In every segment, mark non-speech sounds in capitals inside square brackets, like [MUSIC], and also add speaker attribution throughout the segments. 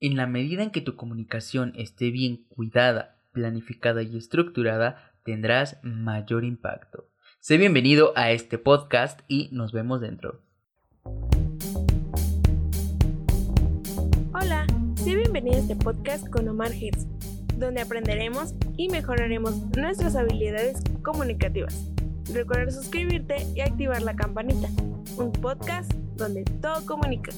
Speaker 1: En la medida en que tu comunicación esté bien cuidada, planificada y estructurada, tendrás mayor impacto. Sé bienvenido a este podcast y nos vemos dentro.
Speaker 2: Hola, sé bienvenido a este podcast con Omar Hirsch, donde aprenderemos y mejoraremos nuestras habilidades comunicativas. Recuerda suscribirte y activar la campanita. Un podcast donde todo comunica.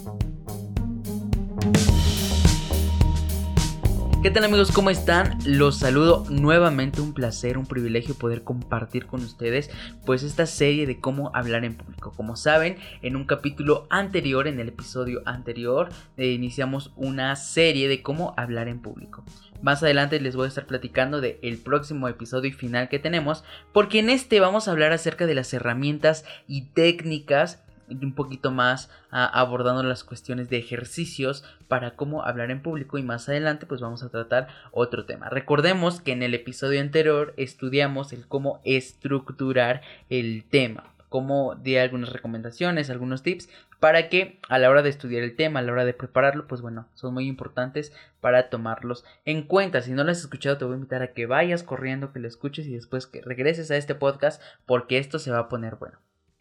Speaker 1: ¿Qué tal amigos? ¿Cómo están? Los saludo nuevamente, un placer, un privilegio poder compartir con ustedes pues esta serie de cómo hablar en público. Como saben, en un capítulo anterior, en el episodio anterior, eh, iniciamos una serie de cómo hablar en público. Más adelante les voy a estar platicando del el próximo episodio y final que tenemos, porque en este vamos a hablar acerca de las herramientas y técnicas un poquito más abordando las cuestiones de ejercicios para cómo hablar en público y más adelante pues vamos a tratar otro tema. Recordemos que en el episodio anterior estudiamos el cómo estructurar el tema cómo di algunas recomendaciones, algunos tips para que a la hora de estudiar el tema, a la hora de prepararlo, pues bueno, son muy importantes para tomarlos en cuenta. Si no lo has escuchado, te voy a invitar a que vayas corriendo, que lo escuches y después que regreses a este podcast porque esto se va a poner bueno.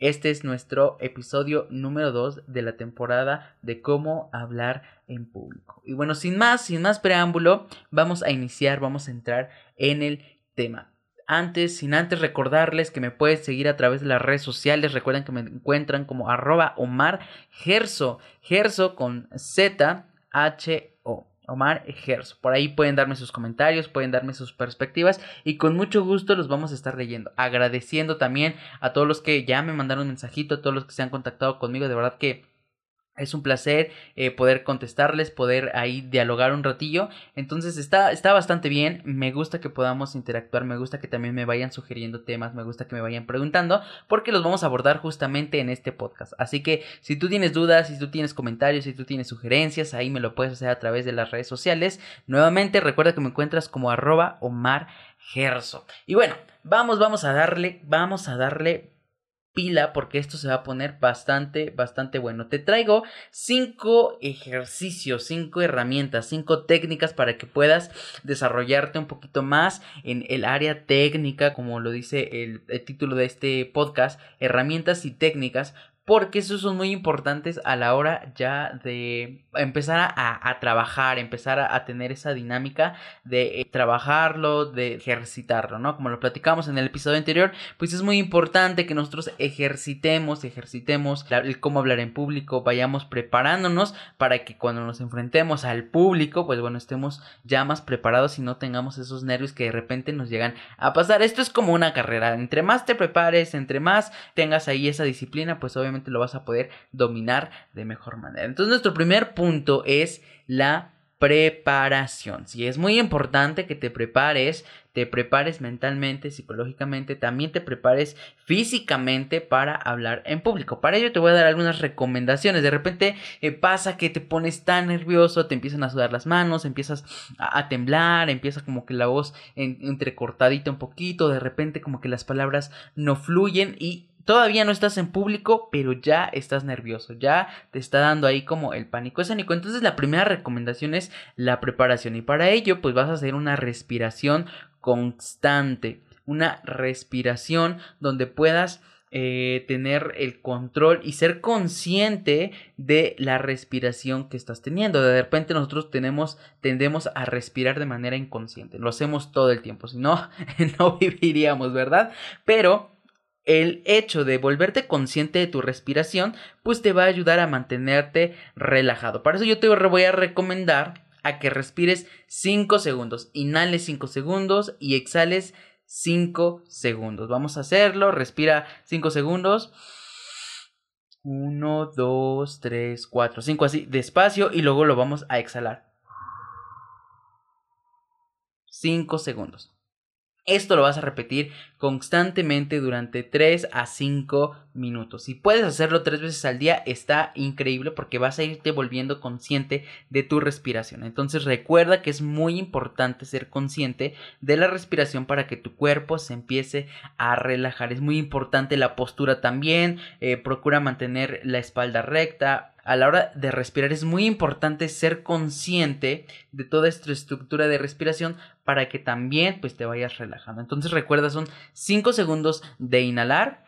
Speaker 1: Este es nuestro episodio número 2 de la temporada de cómo hablar en público. Y bueno, sin más, sin más preámbulo, vamos a iniciar, vamos a entrar en el tema. Antes, sin antes recordarles que me puedes seguir a través de las redes sociales. Recuerden que me encuentran como arroba Omar Gerso. Con Z H Omar Ejerzo. Por ahí pueden darme sus comentarios, pueden darme sus perspectivas y con mucho gusto los vamos a estar leyendo. Agradeciendo también a todos los que ya me mandaron un mensajito, a todos los que se han contactado conmigo. De verdad que es un placer eh, poder contestarles, poder ahí dialogar un ratillo. Entonces está, está bastante bien. Me gusta que podamos interactuar. Me gusta que también me vayan sugiriendo temas. Me gusta que me vayan preguntando. Porque los vamos a abordar justamente en este podcast. Así que si tú tienes dudas, si tú tienes comentarios, si tú tienes sugerencias, ahí me lo puedes hacer a través de las redes sociales. Nuevamente recuerda que me encuentras como arroba Omar Gerso. Y bueno, vamos, vamos a darle, vamos a darle pila porque esto se va a poner bastante, bastante bueno. Te traigo cinco ejercicios, cinco herramientas, cinco técnicas para que puedas desarrollarte un poquito más en el área técnica, como lo dice el, el título de este podcast, herramientas y técnicas porque esos son muy importantes a la hora ya de empezar a, trabajar, empezar a, tener esa dinámica de eh, trabajarlo, de ejercitarlo, ¿no? Como lo platicamos en el episodio anterior, pues es muy importante que nosotros ejercitemos, ejercitemos el cómo hablar en público, vayamos preparándonos para que cuando nos enfrentemos al público, pues bueno, estemos ya más preparados y no tengamos esos nervios que de repente nos llegan a pasar. Esto es como una carrera, entre más te prepares, entre más tengas ahí esa disciplina, pues obviamente lo vas a poder dominar de mejor manera. Entonces nuestro primer punto es la preparación. Si es muy importante que te prepares, te prepares mentalmente, psicológicamente, también te prepares físicamente para hablar en público. Para ello te voy a dar algunas recomendaciones. De repente eh, pasa que te pones tan nervioso, te empiezan a sudar las manos, empiezas a, temblar, empieza como que la voz entrecortadita un poquito, de repente como que las palabras no fluyen y todavía no estás en público, pero ya estás nervioso, ya te está dando ahí como el pánico escénico. Entonces la primera recomendación es la preparación y para ello pues vas a hacer una respiración constante, una respiración donde puedas eh, tener el control y ser consciente de la respiración que estás teniendo. De repente nosotros tenemos, tendemos a respirar de manera inconsciente. Lo hacemos todo el tiempo. Si no, [LAUGHS] no viviríamos, ¿verdad? Pero el hecho de volverte consciente de tu respiración, pues te va a ayudar a mantenerte relajado. Para eso yo te voy a recomendar a que respires 5 segundos. Inhales 5 segundos y exhales 5 segundos. Vamos a hacerlo. Respira 5 segundos. 1, 2, 3, 4, 5 así, despacio y luego lo vamos a exhalar. 5 segundos. Esto lo vas a repetir constantemente durante 3 a 5 minutos. Si puedes hacerlo tres veces al día, está increíble porque vas a irte volviendo consciente de tu respiración. Entonces recuerda que es muy importante ser consciente de la respiración para que tu cuerpo se empiece a relajar. Es muy importante la postura también. Eh, procura mantener la espalda recta a la hora de respirar es muy importante ser consciente de toda esta estructura de respiración para que también pues te vayas relajando. Entonces recuerda son 5 segundos de inhalar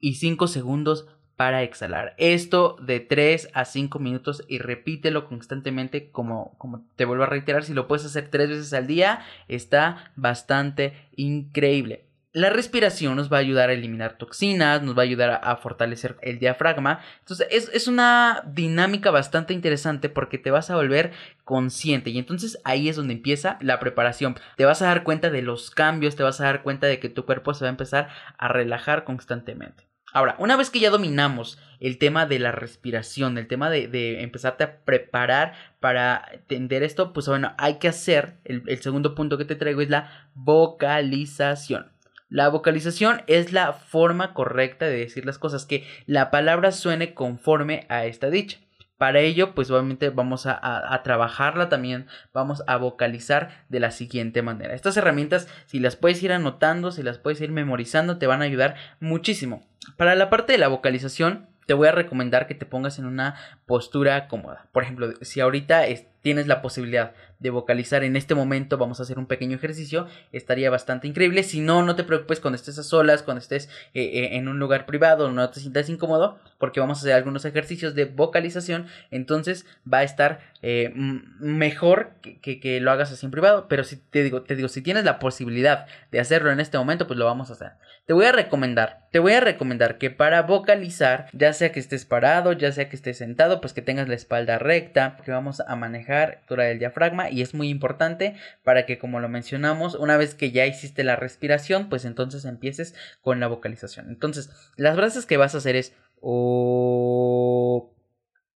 Speaker 1: y 5 segundos para exhalar. Esto de 3 a 5 minutos y repítelo constantemente como, te vuelvo a reiterar, si lo puedes hacer 3 veces al día está bastante increíble. La respiración nos va a ayudar a eliminar toxinas, nos va a ayudar a, fortalecer el diafragma. Entonces es, es, una dinámica bastante interesante porque te vas a volver consciente y entonces ahí es donde empieza la preparación. Te vas a dar cuenta de los cambios, te vas a dar cuenta de que tu cuerpo se va a empezar a relajar constantemente. Ahora, una vez que ya dominamos el tema de la respiración, el tema de, empezarte a preparar para entender esto, pues bueno, hay que hacer, el segundo punto que te traigo es la vocalización. La vocalización es la forma correcta de decir las cosas, que la palabra suene conforme a esta dicha. Para ello, pues obviamente vamos a, trabajarla también, vamos a vocalizar de la siguiente manera. Estas herramientas, si las puedes ir anotando, si las puedes ir memorizando, te van a ayudar muchísimo. Para la parte de la vocalización, te voy a recomendar que te pongas en una postura cómoda. Por ejemplo, si ahorita tienes la posibilidad de vocalizar en este momento, vamos a hacer un pequeño ejercicio, estaría bastante increíble. Si no, no te preocupes cuando estés a solas, cuando estés eh, eh, en un lugar privado, no te sientas incómodo, porque vamos a hacer algunos ejercicios de vocalización, entonces va a estar eh, mejor que, que, lo hagas así en privado. Pero si te digo, te digo, si tienes la posibilidad de hacerlo en este momento, pues lo vamos a hacer. Te voy a recomendar, te voy a recomendar que para vocalizar, ya sea que estés parado, ya sea que estés sentado, pues que tengas la espalda recta, que vamos a manejar altura del diafragma y es muy importante para que como lo mencionamos, una vez que ya hiciste la respiración, pues entonces empieces con la vocalización. Entonces, las frases que vas a hacer es o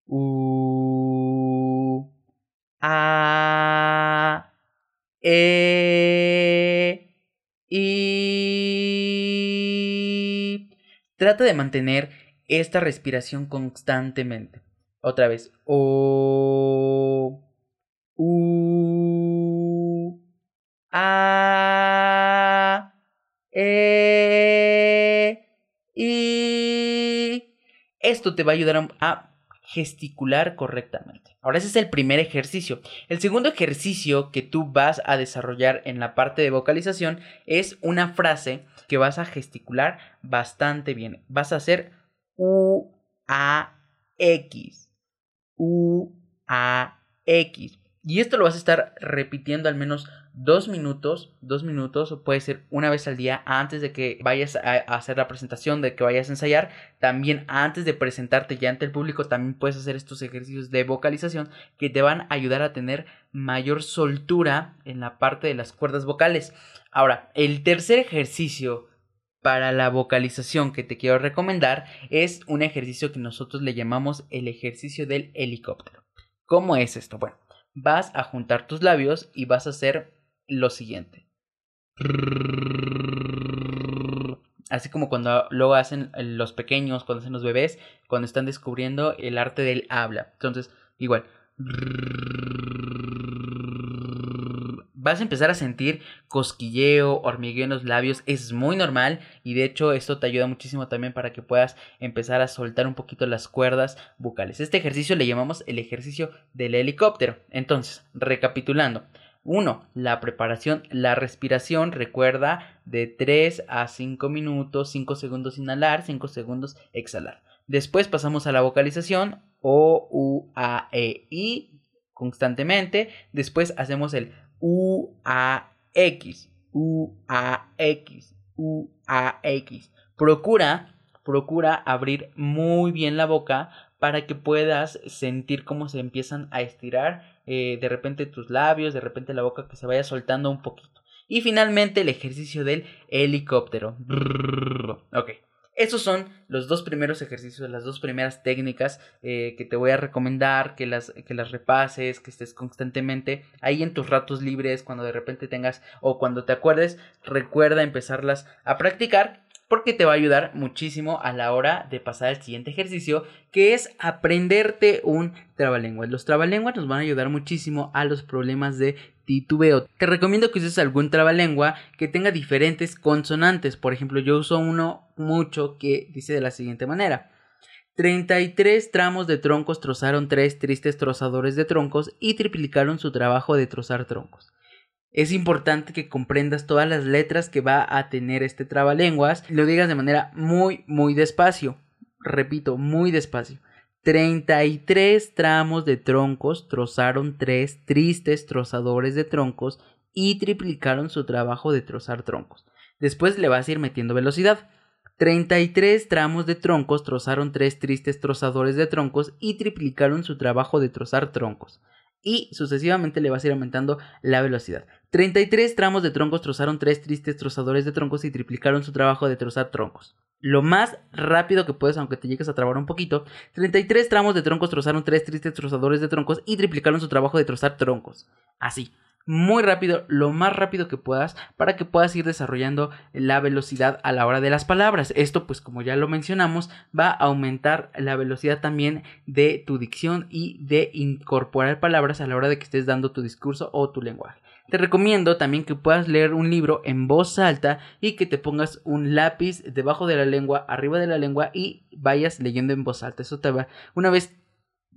Speaker 1: u a e y trata de mantener esta respiración constantemente. Otra vez. O U A E I Esto te va a ayudar a gesticular correctamente. Ahora ese es el primer ejercicio. El segundo ejercicio que tú vas a desarrollar en la parte de vocalización es una frase que vas a gesticular bastante bien. Vas a hacer U A X. U A X. Y esto lo vas a estar repitiendo al menos dos minutos, dos minutos, o puede ser una vez al día antes de que vayas a hacer la presentación, de que vayas a ensayar. También antes de presentarte ya ante el público, también puedes hacer estos ejercicios de vocalización que te van a ayudar a tener mayor soltura en la parte de las cuerdas vocales. Ahora, el tercer ejercicio para la vocalización que te quiero recomendar es un ejercicio que nosotros le llamamos el ejercicio del helicóptero. ¿Cómo es esto? Bueno, vas a juntar tus labios y vas a hacer lo siguiente. Así como cuando luego hacen los pequeños, cuando hacen los bebés, cuando están descubriendo el arte del habla. Entonces, igual vas a empezar a sentir cosquilleo, hormigueo en los labios, es muy normal y de hecho esto te ayuda muchísimo también para que puedas empezar a soltar un poquito las cuerdas bucales. Este ejercicio le llamamos el ejercicio del helicóptero. Entonces, recapitulando. 1. La preparación, la respiración, recuerda, de 3 a 5 minutos, 5 segundos inhalar, 5 segundos exhalar. Después pasamos a la vocalización, O, U, A, E, I, constantemente. Después hacemos el U-A-X, U-A-X, U-A-X. Procura, procura abrir muy bien la boca para que puedas sentir cómo se empiezan a estirar eh, de repente tus labios, de repente la boca que se vaya soltando un poquito. Y finalmente el ejercicio del helicóptero. Ok. Esos son los dos primeros ejercicios, las dos primeras técnicas eh, que te voy a recomendar, que las, que las repases, que estés constantemente ahí en tus ratos libres, cuando de repente tengas o cuando te acuerdes, recuerda empezarlas a practicar porque te va a ayudar muchísimo a la hora de pasar al siguiente ejercicio, que es aprenderte un trabalenguas. Los trabalenguas nos van a ayudar muchísimo a los problemas de titubeo. Te recomiendo que uses algún trabalengua que tenga diferentes consonantes. Por ejemplo, yo uso uno mucho que dice de la siguiente manera. 33 tramos de troncos trozaron tres tristes trozadores de troncos y triplicaron su trabajo de trozar troncos. Es importante que comprendas todas las letras que va a tener este trabalenguas lo digas de manera muy, muy despacio. Repito, muy despacio. 33 tramos de troncos trozaron tres tristes trozadores de troncos y triplicaron su trabajo de trozar troncos. Después le vas a ir metiendo velocidad. 33 tramos de troncos trozaron tres tristes trozadores de troncos y triplicaron su trabajo de trozar troncos. Y sucesivamente le vas a ir aumentando la velocidad. 33 tramos de troncos trozaron tres tristes trozadores de troncos y triplicaron su trabajo de trozar troncos. Lo más rápido que puedes, aunque te llegues a trabar un poquito. 33 tramos de troncos trozaron tres tristes trozadores de troncos y triplicaron su trabajo de trozar troncos. Así muy rápido, lo más rápido que puedas, para que puedas ir desarrollando la velocidad a la hora de las palabras. Esto, pues como ya lo mencionamos, va a aumentar la velocidad también de tu dicción y de incorporar palabras a la hora de que estés dando tu discurso o tu lenguaje. Te recomiendo también que puedas leer un libro en voz alta y que te pongas un lápiz debajo de la lengua, arriba de la lengua y vayas leyendo en voz alta. Eso te va, una vez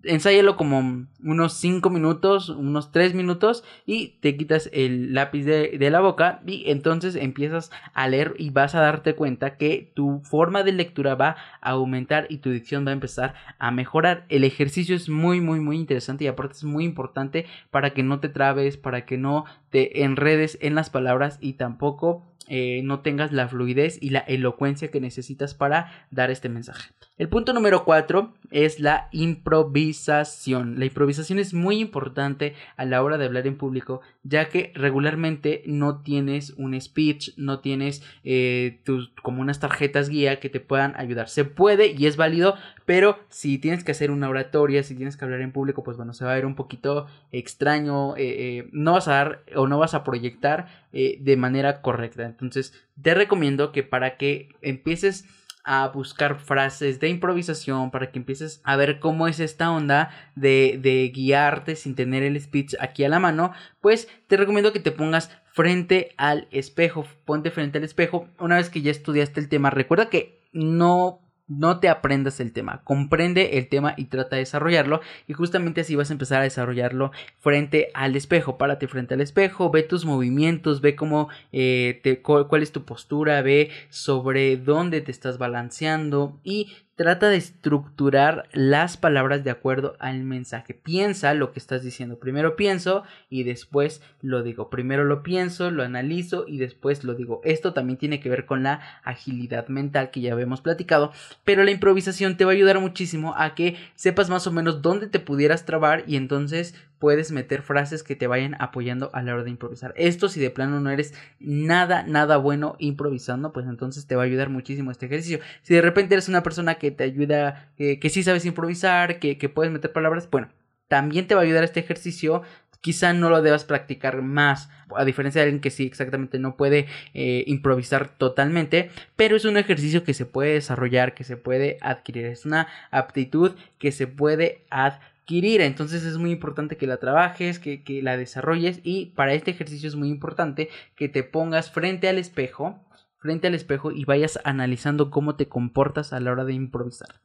Speaker 1: ensáyalo como unos 5 minutos, unos 3 minutos y te quitas el lápiz de, de, la boca y entonces empiezas a leer y vas a darte cuenta que tu forma de lectura va a aumentar y tu dicción va a empezar a mejorar. El ejercicio es muy muy muy interesante y aparte es muy importante para que no te trabes, para que no te enredes en las palabras y tampoco eh, no tengas la fluidez y la elocuencia que necesitas para dar este mensaje. El punto número cuatro es la improvisación. La improvisación es muy importante a la hora de hablar en público, ya que regularmente no tienes un speech, no tienes eh, tus, como unas tarjetas guía que te puedan ayudar. Se puede y es válido, pero si tienes que hacer una oratoria, si tienes que hablar en público, pues bueno, se va a ver un poquito extraño, eh, no vas a dar o no vas a proyectar de manera correcta. Entonces, te recomiendo que para que empieces a buscar frases de improvisación para que empieces a ver cómo es esta onda de, de, guiarte sin tener el speech aquí a la mano, pues te recomiendo que te pongas frente al espejo, ponte frente al espejo. Una vez que ya estudiaste el tema, recuerda que no no te aprendas el tema, comprende el tema y trata de desarrollarlo y justamente así vas a empezar a desarrollarlo frente al espejo, párate frente al espejo, ve tus movimientos, ve cómo eh, te, cuál es tu postura, ve sobre dónde te estás balanceando y Trata de estructurar las palabras de acuerdo al mensaje. Piensa lo que estás diciendo. Primero pienso y después lo digo. Primero lo pienso, lo analizo y después lo digo. Esto también tiene que ver con la agilidad mental que ya habíamos platicado. Pero la improvisación te va a ayudar muchísimo a que sepas más o menos dónde te pudieras trabar y entonces puedes meter frases que te vayan apoyando a la hora de improvisar. Esto si de plano no eres nada, nada bueno improvisando, pues entonces te va a ayudar muchísimo este ejercicio. Si de repente eres una persona que te ayuda, que sí sabes improvisar, que, puedes meter palabras, bueno, también te va a ayudar este ejercicio quizá no lo debas practicar más, a diferencia de alguien que sí exactamente no puede eh, improvisar totalmente, pero es un ejercicio que se puede desarrollar, que se puede adquirir, es una aptitud que se puede adquirir entonces es muy importante que la trabajes, que la desarrolles y para este ejercicio es muy importante que te pongas frente al espejo frente al espejo y vayas analizando cómo te comportas a la hora de improvisar.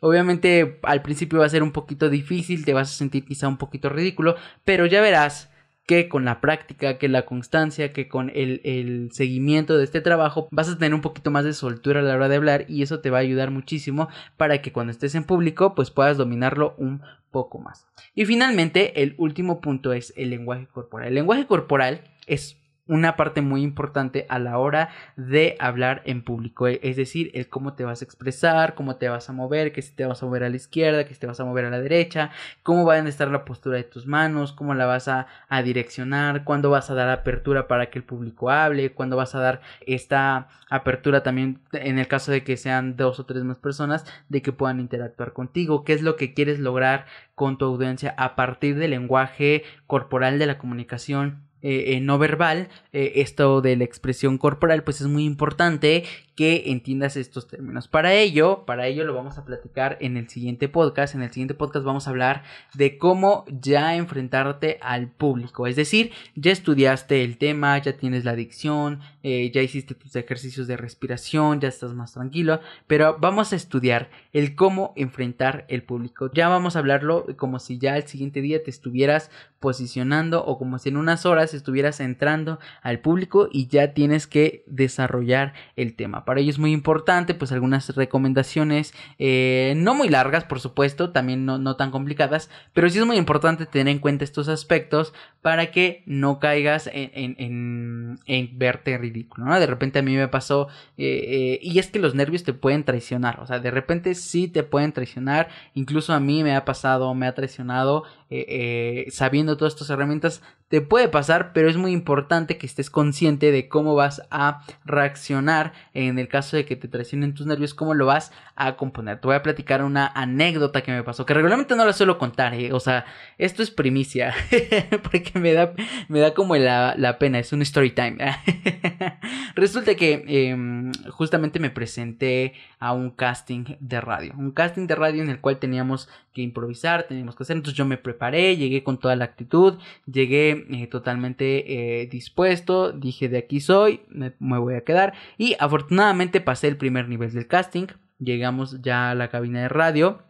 Speaker 1: Obviamente al principio va a ser un poquito difícil, te vas a sentir quizá un poquito ridículo, pero ya verás que con la práctica, que la constancia, que con el, seguimiento de este trabajo vas a tener un poquito más de soltura a la hora de hablar y eso te va a ayudar muchísimo para que cuando estés en público pues puedas dominarlo un poco más. Y finalmente el último punto es el lenguaje corporal. El lenguaje corporal es una parte muy importante a la hora de hablar en público, e, es decir, el cómo te vas a expresar, cómo te vas a mover, que si te vas a mover a la izquierda, que si te vas a mover a la derecha, cómo va a estar la postura de tus manos, cómo la vas a, a direccionar, cuándo vas a dar apertura para que el público hable, cuándo vas a dar esta apertura también en el caso de que sean dos o tres más personas, de que puedan interactuar contigo, qué es lo que quieres lograr con tu audiencia a partir del lenguaje corporal de la comunicación eh, no verbal, eh, esto de la expresión corporal, pues es muy importante que entiendas estos términos. Para ello, para ello lo vamos a platicar en el siguiente podcast. En el siguiente podcast vamos a hablar de cómo ya enfrentarte al público. Es decir, ya estudiaste el tema, ya tienes la dicción, eh, ya hiciste tus ejercicios de respiración, ya estás más tranquilo, pero vamos a estudiar el cómo enfrentar el público. Ya vamos a hablarlo como si ya el siguiente día te estuvieras posicionando o como si en unas horas estuvieras entrando al público y ya tienes que desarrollar el tema. Para ello es muy importante, pues algunas recomendaciones, eh, no muy largas, por supuesto, también no, tan complicadas, pero sí es muy importante tener en cuenta estos aspectos para que no caigas en, verte ridículo, ¿no? De repente a mí me pasó, eh, eh, y es que los nervios te pueden traicionar, o sea, de repente sí te pueden traicionar, incluso a mí me ha pasado, me ha traicionado, sabiendo todas estas herramientas, te puede pasar, pero es muy importante que estés consciente de cómo vas a reaccionar en el caso de que te traicionen tus nervios, cómo lo vas a componer. Te voy a platicar una anécdota que me pasó, que regularmente no la suelo contar, ¿eh? o sea, esto es primicia, [LAUGHS] porque me da, me da como la, pena, es un story time. [LAUGHS] Resulta que em, justamente me presenté a un casting de radio, un casting de radio en el cual teníamos que improvisar, teníamos que hacer, entonces yo me preparé, llegué con toda la actitud, llegué eh, totalmente eh, dispuesto, dije de aquí soy, me, voy a quedar y afortunadamente pasé el primer nivel del casting, llegamos ya a la cabina de radio.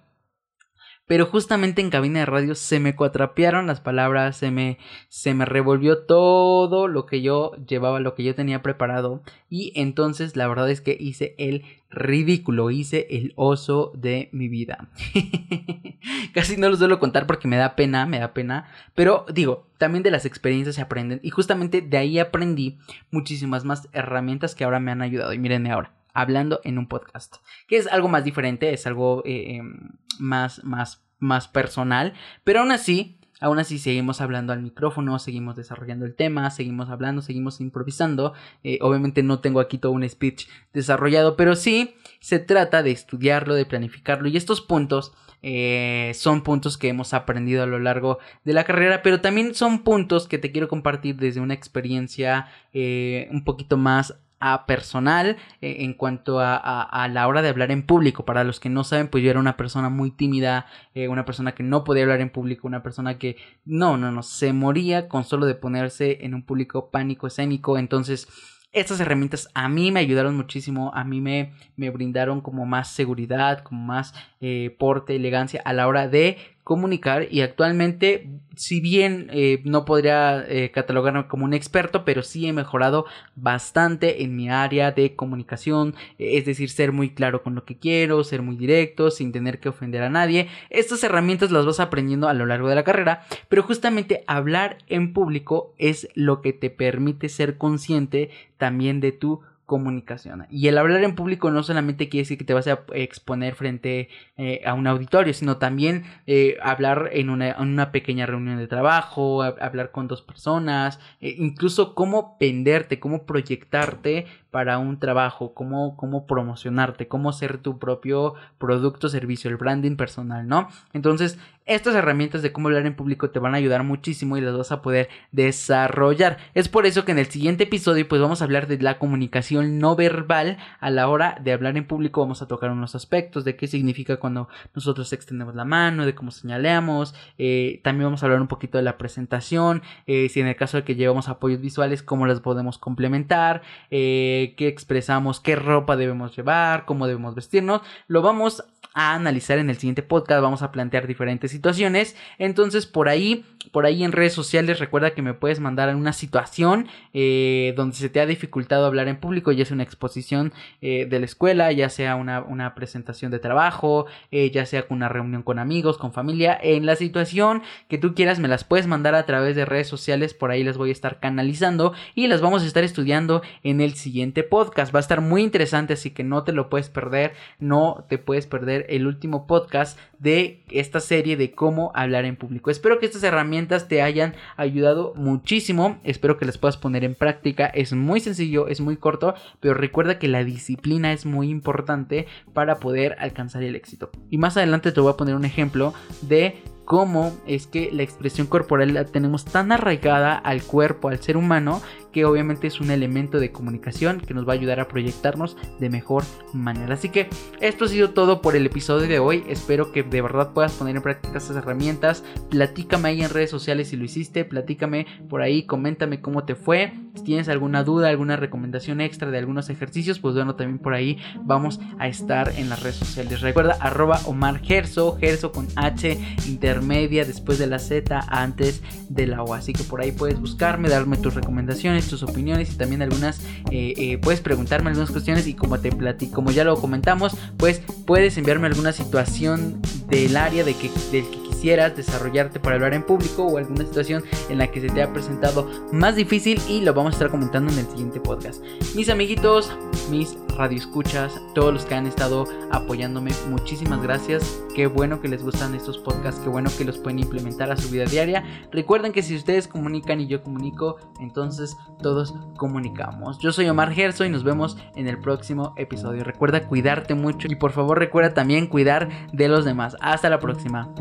Speaker 1: Pero justamente en cabina de radio se me cuatrapearon las palabras, se me, se me revolvió todo lo que yo llevaba, lo que yo tenía preparado. Y entonces la verdad es que hice el ridículo, hice el oso de mi vida. [LAUGHS] Casi no lo suelo contar porque me da pena, me da pena. Pero digo, también de las experiencias se aprenden. Y justamente de ahí aprendí muchísimas más herramientas que ahora me han ayudado. Y mírenme ahora, hablando en un podcast. Que es algo más diferente, es algo eh, em, más, más, más personal. Pero aún así, Aún así seguimos hablando al micrófono, seguimos desarrollando el tema, seguimos hablando, seguimos improvisando. Eh, obviamente no tengo aquí todo un speech desarrollado, pero sí se trata de estudiarlo, de planificarlo y estos puntos eh, son puntos que hemos aprendido a lo largo de la carrera, pero también son puntos que te quiero compartir desde una experiencia un poquito más a personal eh, en cuanto a, la hora de hablar en público. Para los que no saben, pues yo era una persona muy tímida, una persona que no podía hablar en público, una persona que no, no, no, se moría con solo de ponerse en un público pánico escénico. Entonces, estas herramientas a mí me ayudaron muchísimo, a mí me, me brindaron como más seguridad, como más eh, porte, elegancia a la hora de comunicar y actualmente si bien eh, no podría eh, catalogarme como un experto pero sí he mejorado bastante en mi área de comunicación es decir ser muy claro con lo que quiero ser muy directo sin tener que ofender a nadie. Estas herramientas las vas aprendiendo a lo largo de la carrera pero justamente hablar en público es lo que te permite ser consciente también de tu comunicación. Y el hablar en público no solamente quiere decir que te vas a exponer frente eh, a un auditorio, sino también eh, hablar en una, pequeña reunión de trabajo, hablar con dos personas, eh, incluso cómo venderte, cómo proyectarte para un trabajo, cómo, cómo promocionarte, cómo ser tu propio producto servicio, el branding personal, ¿no? Entonces, estas herramientas de cómo hablar en público te van a ayudar muchísimo y las vas a poder desarrollar. Es por eso que en el siguiente episodio pues vamos a hablar de la comunicación no verbal a la hora de hablar en público. Vamos a tocar unos aspectos de qué significa cuando nosotros extendemos la mano, de cómo señaleamos. Eh, también vamos a hablar un poquito de la presentación. Eh, si en el caso de que llevamos apoyos visuales, cómo las podemos complementar. Eh, qué expresamos, qué ropa debemos llevar, cómo debemos vestirnos. Lo vamos a analizar en el siguiente podcast. Vamos a plantear diferentes situaciones. Entonces, por ahí, por ahí en redes sociales, recuerda que me puedes mandar una situación eh, donde se te ha dificultado hablar en público, ya sea una exposición eh, de la escuela, ya sea una, una presentación de trabajo, eh, ya sea una reunión con amigos, con familia. En la situación que tú quieras, me las puedes mandar a través de redes sociales. Por ahí las voy a estar canalizando y las vamos a estar estudiando en el siguiente podcast. Va a estar muy interesante, así que no te lo puedes perder. No te puedes perder el último podcast de esta serie de cómo hablar en público. Espero que estas herramientas te hayan ayudado muchísimo. Espero que las puedas poner en práctica. Es muy sencillo, es muy corto, pero recuerda que la disciplina es muy importante para poder alcanzar el éxito. Y más adelante te voy a poner un ejemplo de cómo es que la expresión corporal la tenemos tan arraigada al cuerpo, al ser humano, que obviamente es un elemento de comunicación que nos va a ayudar a proyectarnos de mejor manera. Así que esto ha sido todo por el episodio de hoy. Espero que de verdad puedas poner en práctica estas herramientas. Platícame ahí en redes sociales si lo hiciste. Platícame por ahí, coméntame cómo te fue. Si tienes alguna duda, alguna recomendación extra de algunos ejercicios, pues bueno, también por ahí vamos a estar en las redes sociales. Recuerda arroba Omar Gerso, Gerso con H intermedia después de la Z antes de la O. Así que por ahí puedes buscarme, darme tus recomendaciones tus opiniones y también algunas, eh, eh, puedes preguntarme algunas cuestiones y como te platico, como ya lo comentamos, pues puedes enviarme alguna situación del área de que, del que quisieras desarrollarte para hablar en público o alguna situación en la que se te ha presentado más difícil y lo vamos a estar comentando en el siguiente podcast. Mis amiguitos, mis radioescuchas, todos los que han estado apoyándome, muchísimas gracias. Qué bueno que les gustan estos podcasts, qué bueno que los pueden implementar a su vida diaria. Recuerden que si ustedes comunican y yo comunico, entonces todos comunicamos. Yo soy Omar Gerso y nos vemos en el próximo episodio. Recuerda cuidarte mucho y por favor recuerda también cuidar de los demás. Hasta la próxima.